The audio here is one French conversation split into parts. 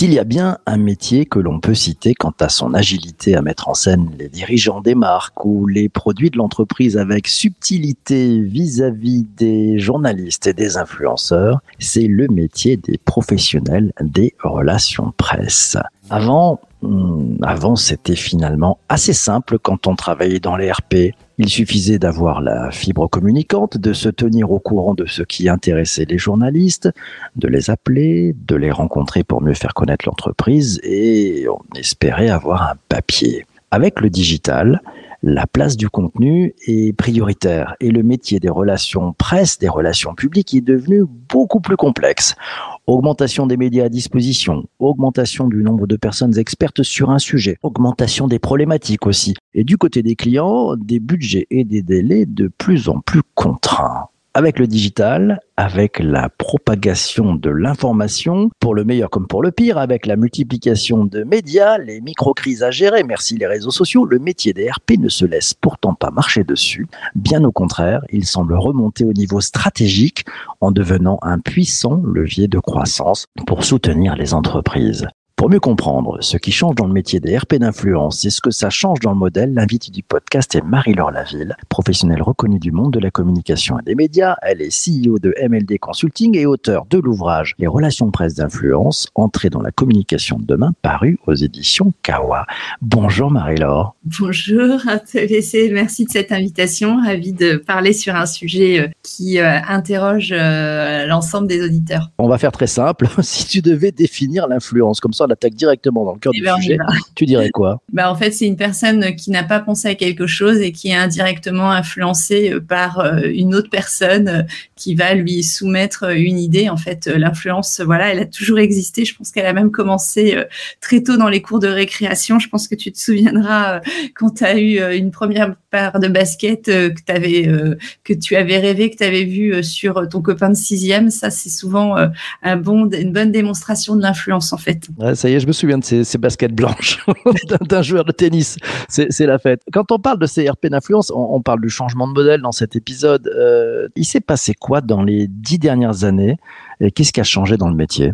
S'il y a bien un métier que l'on peut citer quant à son agilité à mettre en scène les dirigeants des marques ou les produits de l'entreprise avec subtilité vis-à-vis des journalistes et des influenceurs, c'est le métier des professionnels des relations presse. Avant, hmm, avant c'était finalement assez simple quand on travaillait dans les RP. Il suffisait d'avoir la fibre communicante, de se tenir au courant de ce qui intéressait les journalistes, de les appeler, de les rencontrer pour mieux faire connaître l'entreprise et on espérait avoir un papier. Avec le digital, la place du contenu est prioritaire et le métier des relations presse, des relations publiques est devenu beaucoup plus complexe. Augmentation des médias à disposition, augmentation du nombre de personnes expertes sur un sujet, augmentation des problématiques aussi. Et du côté des clients, des budgets et des délais de plus en plus contraints avec le digital, avec la propagation de l'information, pour le meilleur comme pour le pire, avec la multiplication de médias, les micro-crises à gérer, merci les réseaux sociaux, le métier des RP ne se laisse pourtant pas marcher dessus. Bien au contraire, il semble remonter au niveau stratégique en devenant un puissant levier de croissance pour soutenir les entreprises. Pour mieux comprendre ce qui change dans le métier des RP d'influence et ce que ça change dans le modèle, l'invité du podcast est Marie-Laure Laville, professionnelle reconnue du monde de la communication et des médias. Elle est CEO de MLD Consulting et auteur de l'ouvrage Les relations presse d'influence, entrée dans la communication de demain, paru aux éditions Kawa. Bonjour Marie-Laure. Bonjour, merci de cette invitation. Ravi de parler sur un sujet euh, qui euh, interroge euh, l'ensemble des auditeurs. On va faire très simple. si tu devais définir l'influence comme ça, attaque directement dans le cœur eh du ben, sujet, tu dirais quoi? Bah, En fait, c'est une personne qui n'a pas pensé à quelque chose et qui est indirectement influencée euh, par euh, une autre personne euh, qui va lui soumettre une idée. En fait, l'influence, voilà, elle a toujours existé. Je pense qu'elle a même commencé très tôt dans les cours de récréation. Je pense que tu te souviendras quand tu as eu une première paire de baskets que, avais, que tu avais rêvé, que tu avais vu sur ton copain de sixième. Ça, c'est souvent un bon, une bonne démonstration de l'influence, en fait ça y est, je me souviens de ces, baskets blanches d'un joueur de tennis. C'est la fête. Quand on parle de CRP d'influence, on, parle du changement de modèle dans cet épisode. Euh, il s'est passé quoi dans les dix dernières années et qu'est-ce qui a changé dans le métier?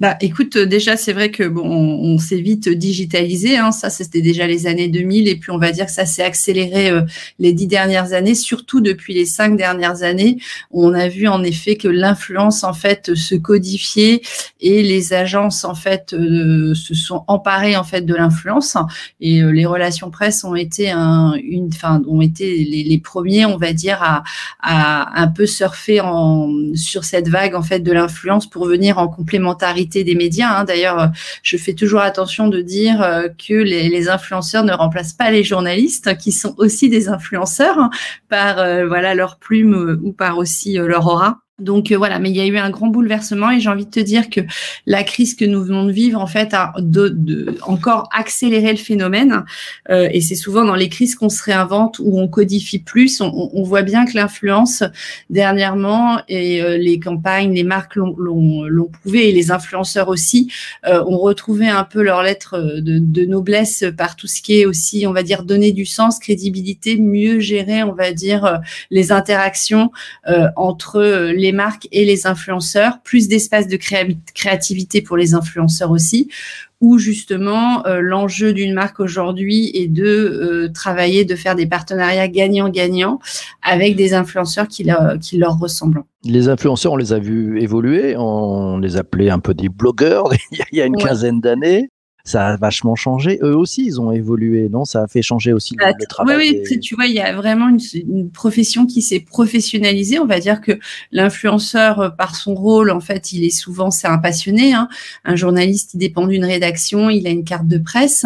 Bah, écoute, euh, déjà, c'est vrai que bon, on, s'est vite digitalisé. Hein, ça, c'était déjà les années 2000, et puis on va dire que ça s'est accéléré euh, les dix dernières années, surtout depuis les cinq dernières années. On a vu en effet que l'influence en fait se codifiait et les agences en fait euh, se sont emparées en fait de l'influence. Et les relations presse ont été un, une, enfin, ont été les, les, premiers, on va dire, à, à un peu surfer en, sur cette vague en fait de l'influence pour venir en complémentarité des médias. Hein. D'ailleurs, je fais toujours attention de dire euh, que les, influenceurs ne remplacent pas les journalistes, qui sont aussi des influenceurs hein, par euh, voilà leur plume euh, ou par aussi leur aura. Donc euh, voilà, mais il y a eu un grand bouleversement et j'ai envie de te dire que la crise que nous venons de vivre en fait a encore accéléré le phénomène euh, et c'est souvent dans les crises qu'on se réinvente où on codifie plus. On, voit bien que l'influence dernièrement et euh, les campagnes, les marques l'ont prouvé et les influenceurs aussi ont retrouvé un peu leur lettre de, de, noblesse par tout ce qui est aussi, on va dire, donner du sens, crédibilité, mieux gérer, on va dire, les interactions entre les les marques et les influenceurs, plus d'espace de créativité pour les influenceurs aussi, où justement euh, l'enjeu d'une marque aujourd'hui est de euh, travailler, de faire des partenariats gagnant-gagnant avec des influenceurs qui, qui leur ressemblent. Les influenceurs, on les a vus évoluer, on les appelait un peu des blogueurs il y a une quinzaine d'années ça a vachement changé. Eux aussi, ils ont évolué, non? Ça a fait changer aussi le, bah, travail. Oui, oui, tu vois, il y a vraiment une, profession qui s'est professionnalisée. On va dire que l'influenceur, euh, par son rôle, en fait, il est souvent, c'est un passionné. Hein. Un journaliste, il dépend d'une rédaction, il a une carte de presse.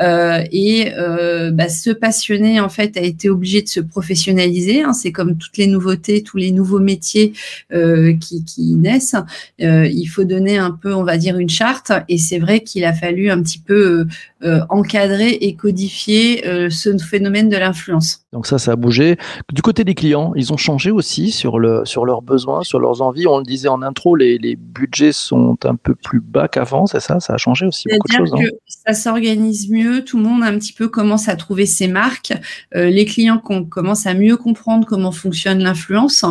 Euh, et euh, bah, ce passionné, en fait, a été obligé de se professionnaliser. Hein. C'est comme toutes les nouveautés, tous les nouveaux métiers euh, qui, qui, naissent. Il faut donner un peu, on va dire, une charte. Et c'est vrai qu'il a fallu un petit peu euh, euh, encadrer et codifier euh, ce phénomène de l'influence. Donc ça, ça a bougé. Du côté des clients, ils ont changé aussi sur, le, sur leurs besoins, sur leurs envies. On le disait en intro, les, les budgets sont un peu plus bas qu'avant, c'est ça? Ça a changé aussi beaucoup de choses. Que ça s'organise mieux, tout le monde un petit peu commence à trouver ses marques. Euh, les clients commencent à mieux comprendre comment fonctionne l'influence.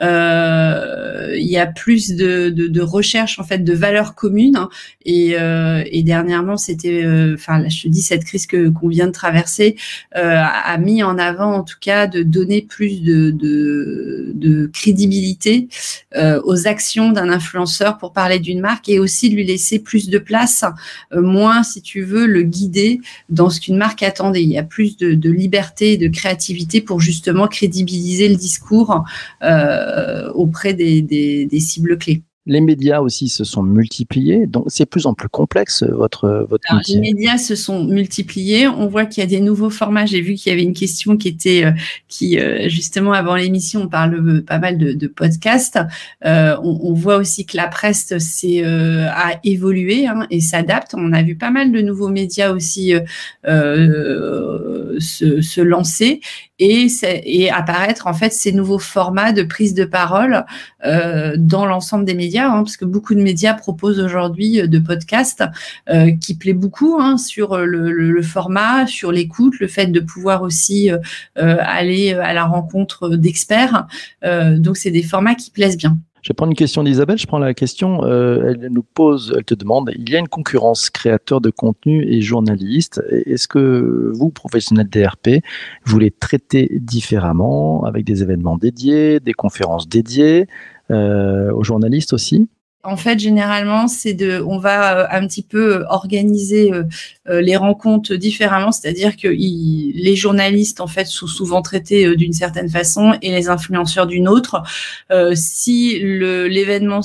Euh, il y a plus de, de, de, recherche en fait de valeurs communes. Et, euh, et dernièrement, c'était, enfin, je te dis cette crise que qu'on vient de traverser a mis en avant en tout cas de donner plus de, crédibilité euh, aux actions d'un influenceur pour parler d'une marque et aussi lui laisser plus de place, euh, moins, si tu veux, le guider dans ce qu'une marque attendait. Il y a plus de, liberté et de créativité pour justement crédibiliser le discours euh, auprès des cibles clés. Les médias aussi se sont multipliés, donc c'est plus en plus complexe votre votre métier. Les médias se sont multipliés. On voit qu'il y a des nouveaux formats. J'ai vu qu'il y avait une question qui était euh, qui euh, justement avant l'émission, on parle pas mal de, de podcasts. Euh, on, on, voit aussi que la presse c'est a évolué hein, et s'adapte. On a vu pas mal de nouveaux médias aussi se, se lancer et, apparaître en fait ces nouveaux formats de prise de parole euh, dans l'ensemble des médias, hein, parce que beaucoup de médias proposent aujourd'hui euh, de podcasts euh, qui plaît beaucoup hein, sur le, format, sur l'écoute, le fait de pouvoir aussi aller à la rencontre d'experts. donc c'est des formats qui plaisent bien. Je prendre une question d'Isabelle. Je prends la question. Euh, elle nous pose, elle te demande il y a une concurrence créateur de contenu et journaliste. Est-ce que vous, professionnels DRP, vous les traitez différemment avec des événements dédiés, des conférences dédiées euh, aux journalistes aussi? En fait, généralement, c'est de, on va euh, un petit peu organiser euh, les rencontres différemment, c'est-à-dire que les journalistes en fait sont souvent traités euh, d'une certaine façon et les influenceurs d'une autre. Euh, si l'événement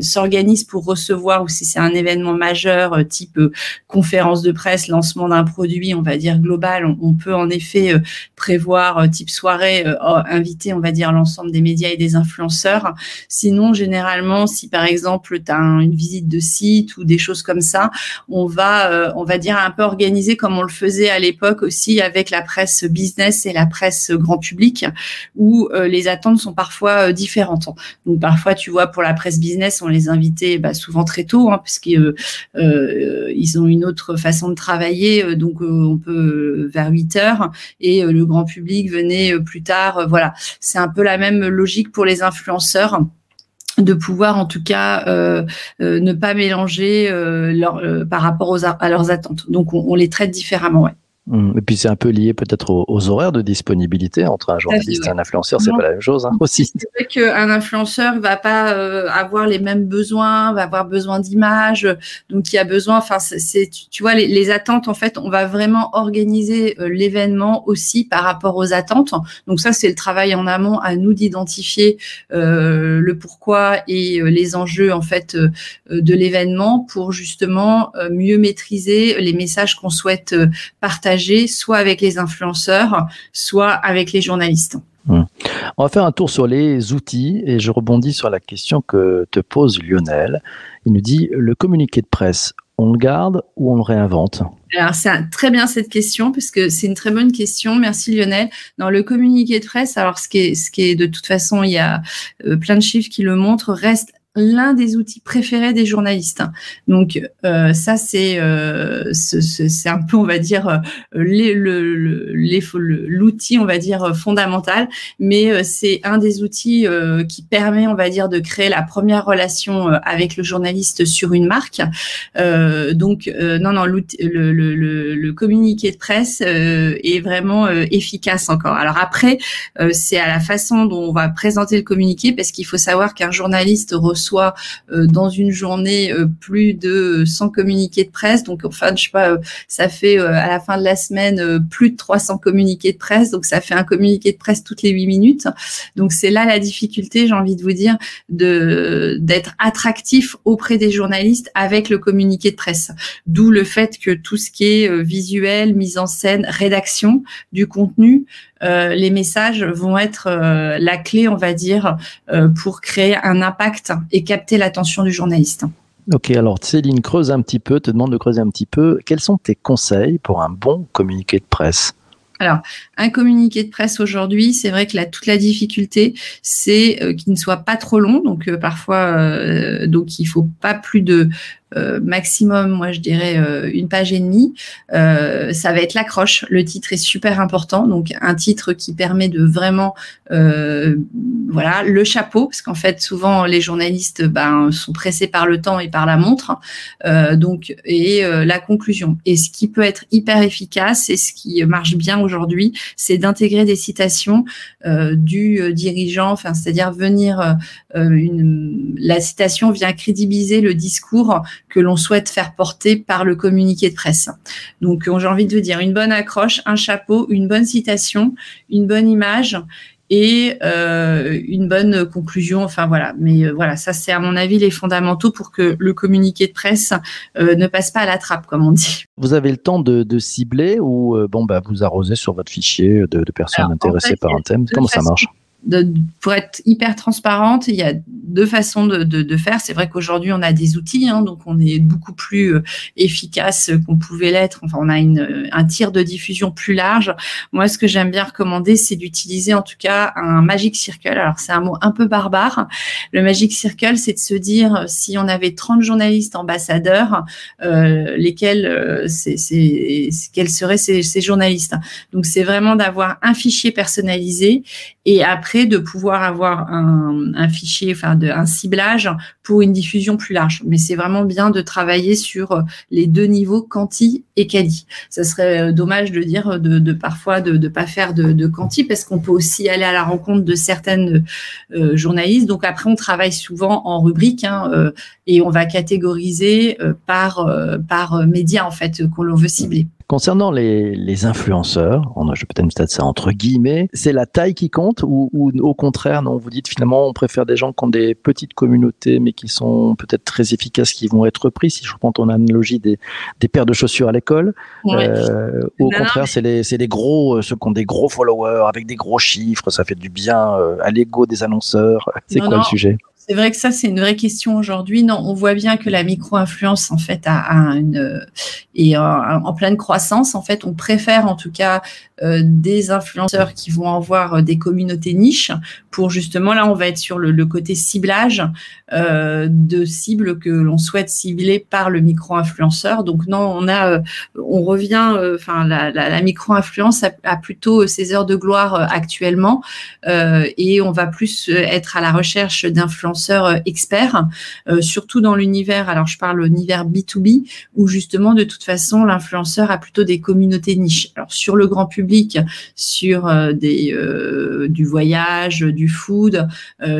s'organise pour recevoir ou si c'est un événement majeur type conférence de presse, lancement d'un produit, on va dire global, on, on peut en effet prévoir type soirée, inviter, on va dire l'ensemble des médias et des influenceurs. Sinon, généralement, si par exemple tu as une visite de site ou des choses comme ça, on va euh, on va dire, un peu organisé comme on le faisait à l'époque aussi avec la presse business et la presse grand public, où euh, les attentes sont parfois euh, différentes. Donc parfois, tu vois, pour la presse business, on les invitait bah, souvent très tôt, hein, parce qu'ils ils ont une autre façon de travailler, donc on peut vers 8 heures, et le grand public venait plus tard. voilà, c'est un peu la même logique pour les influenceurs de pouvoir en tout cas euh, euh, ne pas mélanger euh, leur, par rapport aux, à leurs attentes. Donc on, les traite différemment. Ouais. Mmh. Et puis c'est un peu lié peut-être aux, horaires de disponibilité entre un journaliste et un influenceur, c'est pas la même chose hein, aussi. C'est vrai qu'un influenceur va pas euh, avoir les mêmes besoins, va avoir besoin d'images, donc il y a besoin. Enfin, c'est tu vois les, les, attentes en fait, on va vraiment organiser euh, l'événement aussi par rapport aux attentes. Donc ça c'est le travail en amont à nous d'identifier euh, le pourquoi et euh, les enjeux en fait de l'événement pour justement mieux maîtriser les messages qu'on souhaite partager soit avec les influenceurs, soit avec les journalistes. Hum. On va faire un tour sur les outils et je rebondis sur la question que te pose Lionel. Il nous dit le communiqué de presse, on le garde ou on le réinvente? Alors, c'est très bien cette question, parce que c'est une très bonne question. Merci Lionel. Dans le communiqué de presse, alors ce qui est, ce qui est de toute façon, il y a euh, plein de chiffres qui le montrent, reste l'un des outils préférés des journalistes. Donc euh, ça c'est euh, c'est un peu on va dire euh, l'outil on va dire fondamental, mais euh, c'est un des outils qui permet on va dire de créer la première relation avec le journaliste sur une marque. donc non non le, le, le, communiqué de presse est vraiment efficace encore. Alors après c'est à la façon dont on va présenter le communiqué parce qu'il faut savoir qu'un journaliste soit euh, dans une journée euh, plus de 100 communiqués de presse. Donc, enfin, je sais pas, euh, ça fait à la fin de la semaine plus de 300 communiqués de presse. Donc, ça fait un communiqué de presse toutes les 8 minutes. Donc, c'est là la difficulté, j'ai envie de vous dire, de d'être attractif auprès des journalistes avec le communiqué de presse. D'où le fait que tout ce qui est visuel, mise en scène, rédaction du contenu, euh, les messages vont être euh, la clé, on va dire, euh, pour créer un impact et capter l'attention du journaliste. Ok, alors Céline, creuse un petit peu, te demande de creuser un petit peu. Quels sont tes conseils pour un bon communiqué de presse? Alors, un communiqué de presse aujourd'hui, c'est vrai que toute la difficulté, c'est qu'il ne soit pas trop long. Donc, parfois, donc il faut pas plus de euh, maximum, moi je dirais euh, une page et demie. Euh, ça va être l'accroche. Le titre est super important, donc un titre qui permet de vraiment, voilà, le chapeau, parce qu'en fait souvent les journalistes ben, sont pressés par le temps et par la montre, donc et la conclusion. Et ce qui peut être hyper efficace et ce qui marche bien aujourd'hui, c'est d'intégrer des citations du dirigeant, enfin c'est-à-dire venir une, la citation vient crédibiliser le discours que l'on souhaite faire porter par le communiqué de presse. Donc, j'ai envie de vous dire une bonne accroche, un chapeau, une bonne citation, une bonne image et euh, une bonne conclusion. Enfin voilà, mais euh, voilà, ça c'est à mon avis les fondamentaux pour que le communiqué de presse euh, ne passe pas à la trappe, comme on dit. Vous avez le temps de, cibler ou bon bah vous arrosez sur votre fichier de, personnes intéressées par un thème. Comment ça marche? Pour être hyper transparente, il y a deux façons de, de, de faire. C'est vrai qu'aujourd'hui, on a des outils, hein, donc on est beaucoup plus euh, efficace qu'on pouvait l'être. Enfin, on a une, un tir de diffusion plus large. Moi, ce que j'aime bien recommander, c'est d'utiliser en tout cas un Magic Circle. Alors, c'est un mot un peu barbare. Le Magic Circle, c'est de se dire, si on avait 30 journalistes ambassadeurs, euh, lesquels, euh, quels seraient ces, ces journalistes? Donc, c'est vraiment d'avoir un fichier personnalisé et après de pouvoir avoir un, fichier, enfin de, un ciblage pour une diffusion plus large. Mais c'est vraiment bien de travailler sur euh, les deux niveaux quanti et quali. Ça serait euh, dommage de dire de, de parfois de ne pas faire de, de quanti parce qu'on peut aussi aller à la rencontre de certaines euh, journalistes. Donc après on travaille souvent en rubrique hein, euh, et on va catégoriser par par média en fait qu'on veut cibler. Concernant les, les influenceurs, on a, je peut-être ça entre guillemets, c'est la taille qui compte ou, ou, au contraire, non, vous dites finalement on préfère des gens qui ont des petites communautés mais qui sont peut-être très efficaces, qui vont être pris, si je prends ton analogie des, des paires de chaussures à l'école. Euh, au contraire, c'est les, les, gros, euh, ceux qui ont des gros followers avec des gros chiffres, ça fait du bien euh, à l'ego des annonceurs. C'est quoi le sujet? C'est vrai que ça, c'est une vraie question aujourd'hui. Non, on voit bien que la micro-influence, en fait, a, une, est en, pleine croissance. En fait, on préfère, en tout cas, euh, des influenceurs qui vont avoir euh, des communautés niches pour justement, là, on va être sur le, côté ciblage euh, de cibles que l'on souhaite cibler par le micro-influenceur. Donc, non, on a, euh, on revient, enfin, la, micro-influence a, plutôt ses heures de gloire actuellement et on va plus être à la recherche d'influenceurs euh, experts, euh, surtout dans l'univers, alors je parle l'univers B2B, où justement de toute façon l'influenceur a plutôt des communautés niches. Alors sur le grand public, sur euh, des, du voyage, du food,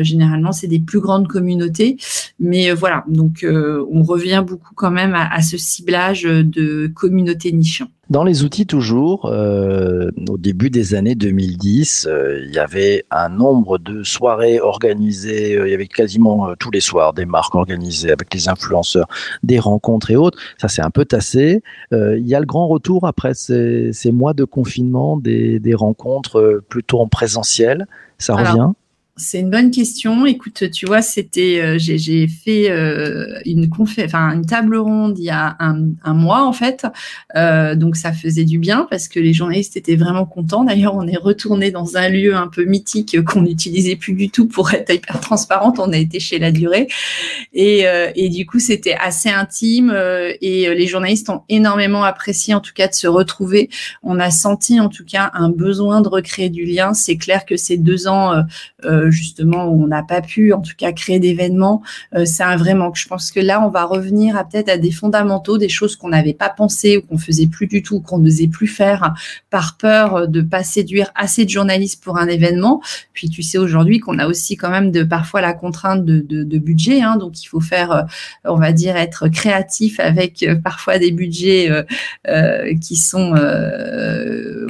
généralement c'est des plus grandes communautés, mais voilà, donc on revient beaucoup quand même à ce ciblage de communautés niches. Dans les outils toujours, euh, au début des années 2010, euh, il y avait un nombre de soirées organisées, euh, il y avait quasiment tous les soirs des marques organisées avec les influenceurs, des rencontres et autres. Ça c'est un peu tassé. il y a le grand retour après ces, ces mois de confinement, des, des rencontres plutôt en présentiel. Ça revient? C'est une bonne question. Écoute, tu vois, c'était, euh, j'ai fait euh, une enfin une table ronde il y a un, mois en fait, euh, donc ça faisait du bien parce que les journalistes étaient vraiment contents. D'ailleurs, on est retourné dans un lieu un peu mythique qu'on n'utilisait plus du tout pour être hyper transparente. On a été chez La Durée et, euh, du coup c'était assez intime et les journalistes ont énormément apprécié en tout cas de se retrouver. On a senti en tout cas un besoin de recréer du lien. C'est clair que ces deux ans justement où on n'a pas pu en tout cas créer d'événements, euh, c'est un vrai manque. Je pense que là, on va revenir à peut-être à des fondamentaux, des choses qu'on n'avait pas pensé ou qu'on faisait plus du tout, qu'on n'osait plus faire par peur de pas séduire assez de journalistes pour un événement. Puis tu sais aujourd'hui qu'on a aussi quand même de parfois la contrainte de, de, budget, hein, donc il faut faire, euh, on va dire, être créatif avec parfois des budgets qui sont,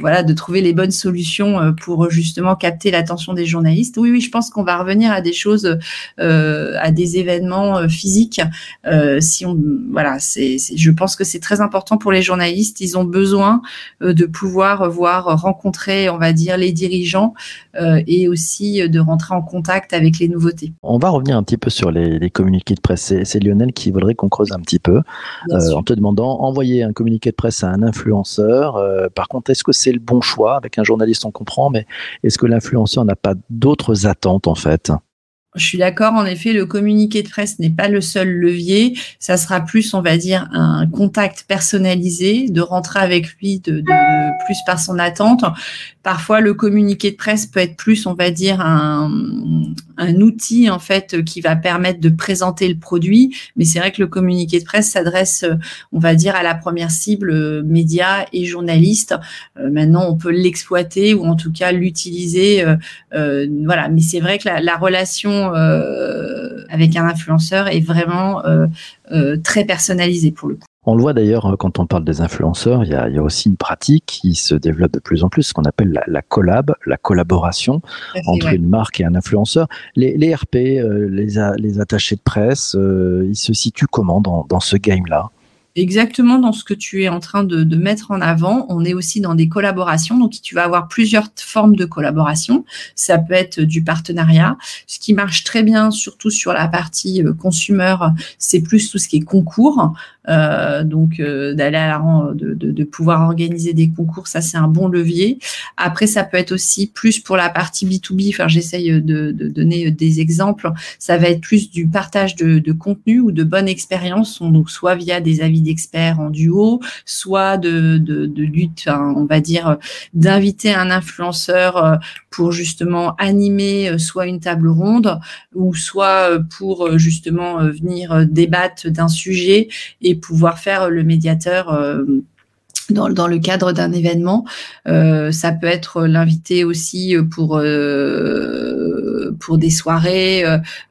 voilà, de trouver les bonnes solutions pour justement capter l'attention des journalistes. Oui, oui, je pense qu'on va revenir à des choses, euh, à des événements euh, physiques. Euh, si on, voilà, c'est, je pense que c'est très important pour les journalistes. Ils ont besoin de pouvoir voir, rencontrer, on va dire, les dirigeants et aussi de rentrer en contact avec les nouveautés. On va revenir un petit peu sur les, communiqués de presse. C'est, Lionel qui voudrait qu'on creuse un petit peu en te demandant envoyer un communiqué de presse à un influenceur. par contre, est-ce que c'est le bon choix Avec un journaliste, on comprend, mais est-ce que l'influenceur n'a pas d'autres attentes en fait? Je suis d'accord, en effet, le communiqué de presse n'est pas le seul levier. Ça sera plus, on va dire, un contact personnalisé, de rentrer avec lui de, plus par son attente. Parfois, le communiqué de presse peut être plus, on va dire, un, outil en fait qui va permettre de présenter le produit. Mais c'est vrai que le communiqué de presse s'adresse, on va dire, à la première cible euh, médias et journalistes. Euh, maintenant, on peut l'exploiter ou en tout cas l'utiliser. Euh, voilà. Mais c'est vrai que la relation avec un influenceur est vraiment très personnalisée pour le coup. On le voit d'ailleurs euh, quand on parle des influenceurs, il y, a, aussi une pratique qui se développe de plus en plus, ce qu'on appelle la, collab, la collaboration entre une marque et un influenceur. Les, RP, euh, les, attachés de presse, euh, ils se situent comment dans ce game-là? Exactement dans ce que tu es en train de, de, mettre en avant. On est aussi dans des collaborations, donc tu vas avoir plusieurs formes de collaboration. Ça peut être du partenariat. Ce qui marche très bien, surtout sur la partie euh, consumer, c'est plus tout ce qui est concours. Euh, donc euh, d'aller à la de, de, de, pouvoir organiser des concours, ça c'est un bon levier. Après, ça peut être aussi plus pour la partie B2B. Enfin, j'essaye de, de, donner des exemples. Ça va être plus du partage de, contenu ou de bonnes expériences, donc soit via des avis d'experts en duo, soit de, de, de lutte, on va dire, d'inviter un influenceur euh, pour justement animer euh, soit une table ronde ou soit euh, pour justement venir débattre d'un sujet et pouvoir faire le médiateur dans, dans, le cadre d'un événement. Euh, ça peut être l'invité aussi pour euh, pour des soirées,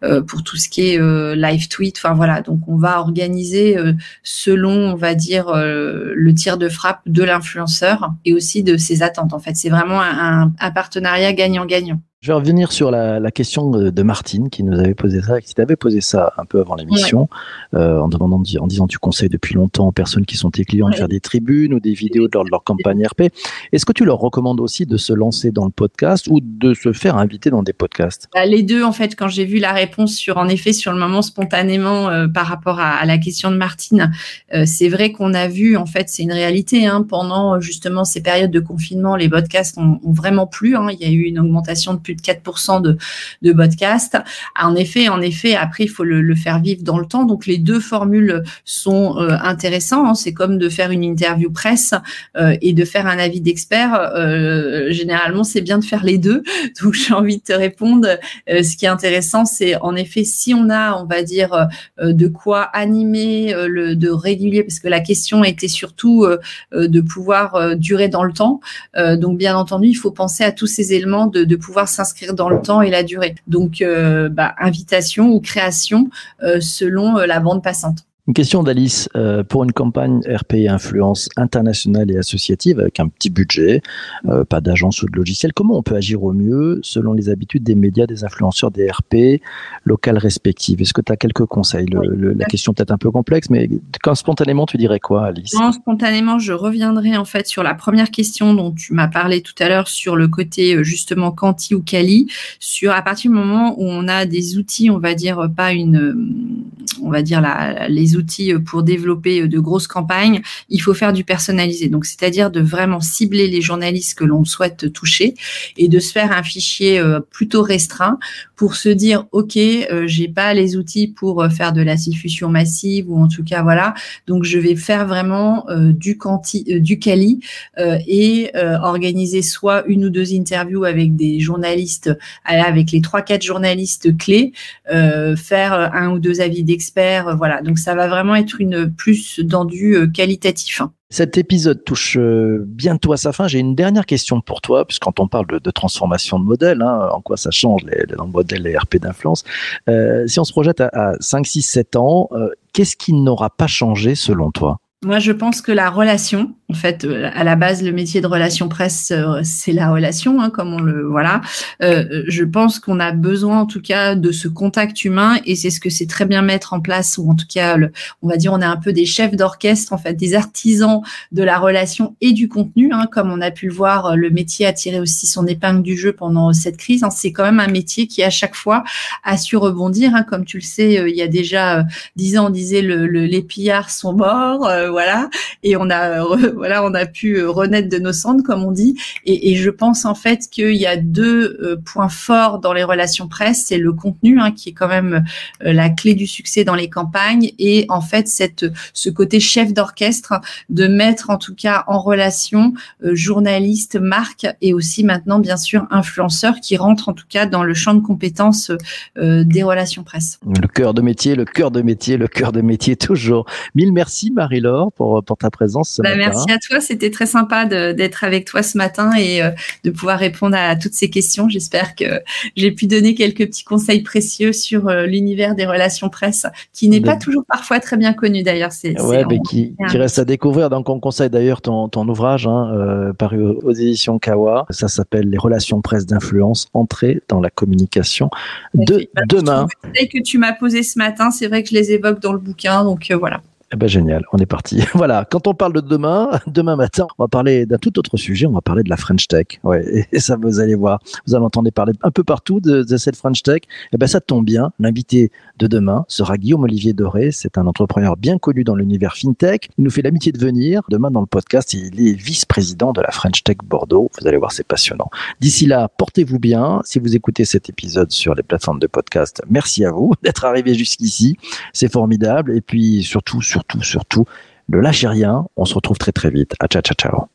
euh, pour tout ce qui est live tweet. Enfin voilà, donc on va organiser selon, on va dire, le tir de frappe de l'influenceur et aussi de ses attentes. En fait, c'est vraiment un, un partenariat gagnant-gagnant. Je vais revenir sur la, question de Martine qui nous avait posé ça, qui t'avait posé ça un peu avant l'émission, euh, en demandant, en disant tu conseilles depuis longtemps aux personnes qui sont tes clients de faire des tribunes ou des vidéos lors de leur campagne RP. Est-ce que tu leur recommandes aussi de se lancer dans le podcast ou de se faire inviter dans des podcasts? Bah, Les deux, en fait, quand j'ai vu la réponse sur, en effet, sur le moment spontanément euh, par rapport à, la question de Martine, euh, c'est vrai qu'on a vu, en fait, c'est une réalité. Hein, pendant justement ces périodes de confinement, les podcasts ont, vraiment plu. Hein, il y a eu une augmentation de plus 4% de, de podcasts. En effet, en effet, après, il faut le, faire vivre dans le temps. Donc, les deux formules sont euh, intéressantes. Hein. C'est comme de faire une interview presse euh, et de faire un avis d'expert. Euh, généralement, c'est bien de faire les deux. Donc, j'ai envie de te répondre. ce qui est intéressant, c'est en effet, si on a, on va dire, de quoi animer, le, de régulier, parce que la question était surtout de pouvoir durer dans le temps. donc, bien entendu, il faut penser à tous ces éléments de, de pouvoir s'inscrire dans le temps et la durée. Donc, euh, bah, invitation ou création euh, selon euh, la bande passante. Une question d'Alice. Euh, pour une campagne RP influence internationale et associative avec un petit budget, euh, pas d'agence ou de logiciel, comment on peut agir au mieux selon les habitudes des médias, des influenceurs, des RP locales respectives? Est-ce que tu as quelques conseils? La question peut-être un peu complexe, mais quand spontanément, tu dirais quoi, Alice? Non, Spontanément, je reviendrai en fait sur la première question dont tu m'as parlé tout à l'heure sur le côté euh, justement quanti ou quali, sur à partir du moment où on a des outils, on va dire pas une, on va dire la, les outils pour développer de grosses campagnes, il faut faire du personnalisé. Donc, c'est-à-dire de vraiment cibler les journalistes que l'on souhaite toucher et de se faire un fichier euh, plutôt restreint pour se dire, OK, j'ai pas les outils pour faire de la diffusion massive ou en tout cas, voilà. Donc, je vais faire vraiment du quanti, du quali et organiser soit une ou deux interviews avec des journalistes, avec les trois, quatre journalistes clés, faire un ou deux avis d'experts, voilà. Donc, ça va vraiment être une plus dans du euh, qualitatif. Hein. Cet épisode touche euh, bientôt à sa fin. J'ai une dernière question pour toi, puisque quand on parle de, transformation de modèle, hein, en quoi ça change les, les, modèles les RP d'influence. Euh, si on se projette à, 5, 6, 7 ans, qu'est-ce qui n'aura pas changé selon toi? Moi, je pense que la relation, en fait, euh, à la base, le métier de relation presse, euh, c'est la relation, hein, comme on le voilà. Euh, je pense qu'on a besoin, en tout cas, de ce contact humain, et c'est ce que c'est très bien mettre en place, ou en tout cas, le, on va dire, on est un peu des chefs d'orchestre, en fait, des artisans de la relation et du contenu, hein, comme on a pu le voir. Le métier a tiré aussi son épingle du jeu pendant cette crise. Hein. c'est quand même un métier qui, à chaque fois, a su rebondir. Hein. comme tu le sais, il y a déjà dix ans, on disait le, les pillards sont morts, voilà, et on a voilà, on a pu renaître de nos cendres, comme on dit. Et, et je pense en fait qu'il y a deux points forts dans les relations presse, c'est le contenu hein, qui est quand même la clé du succès dans les campagnes, et en fait cette ce côté chef d'orchestre de mettre en tout cas en relation journalistes, marques et aussi maintenant bien sûr influenceurs qui rentrent en tout cas dans le champ de compétences des relations presse. Le cœur de métier, le cœur de métier, le cœur de métier toujours. Mille merci Marie-Laure pour, pour ta présence ce bah, matin. Merci à toi, c'était très sympa d'être avec toi ce matin et euh, de pouvoir répondre à toutes ces questions. J'espère que j'ai pu donner quelques petits conseils précieux sur euh, l'univers des relations presse, qui n'est pas toujours parfois très bien connu d'ailleurs. C'est ouais, mais qui, qui, reste à découvrir. Donc on conseille d'ailleurs ton, ton ouvrage hein, euh, paru aux éditions Kawa. Ça s'appelle Les relations presse d'influence, entrée dans la communication de bah, demain. Les que tu m'as posé ce matin, c'est vrai que je les évoque dans le bouquin, donc voilà. Eh ben génial, on est parti. Voilà, quand on parle de demain, demain matin, on va parler d'un tout autre sujet, on va parler de la French Tech. Ouais, et ça vous allez voir, vous allez entendre parler un peu partout de, cette French Tech. Eh ben ça tombe bien, l'invité de demain sera Guillaume Olivier Doré, c'est un entrepreneur bien connu dans l'univers fintech. Il nous fait l'amitié de venir demain dans le podcast, il est vice-président de la French Tech Bordeaux. Vous allez voir, c'est passionnant. D'ici là, portez-vous bien. Si vous écoutez cet épisode sur les plateformes de podcast, merci à vous d'être arrivé jusqu'ici. C'est formidable et puis surtout surtout, surtout, ne lâchez rien. On se retrouve très très vite. À ciao, ciao, ciao.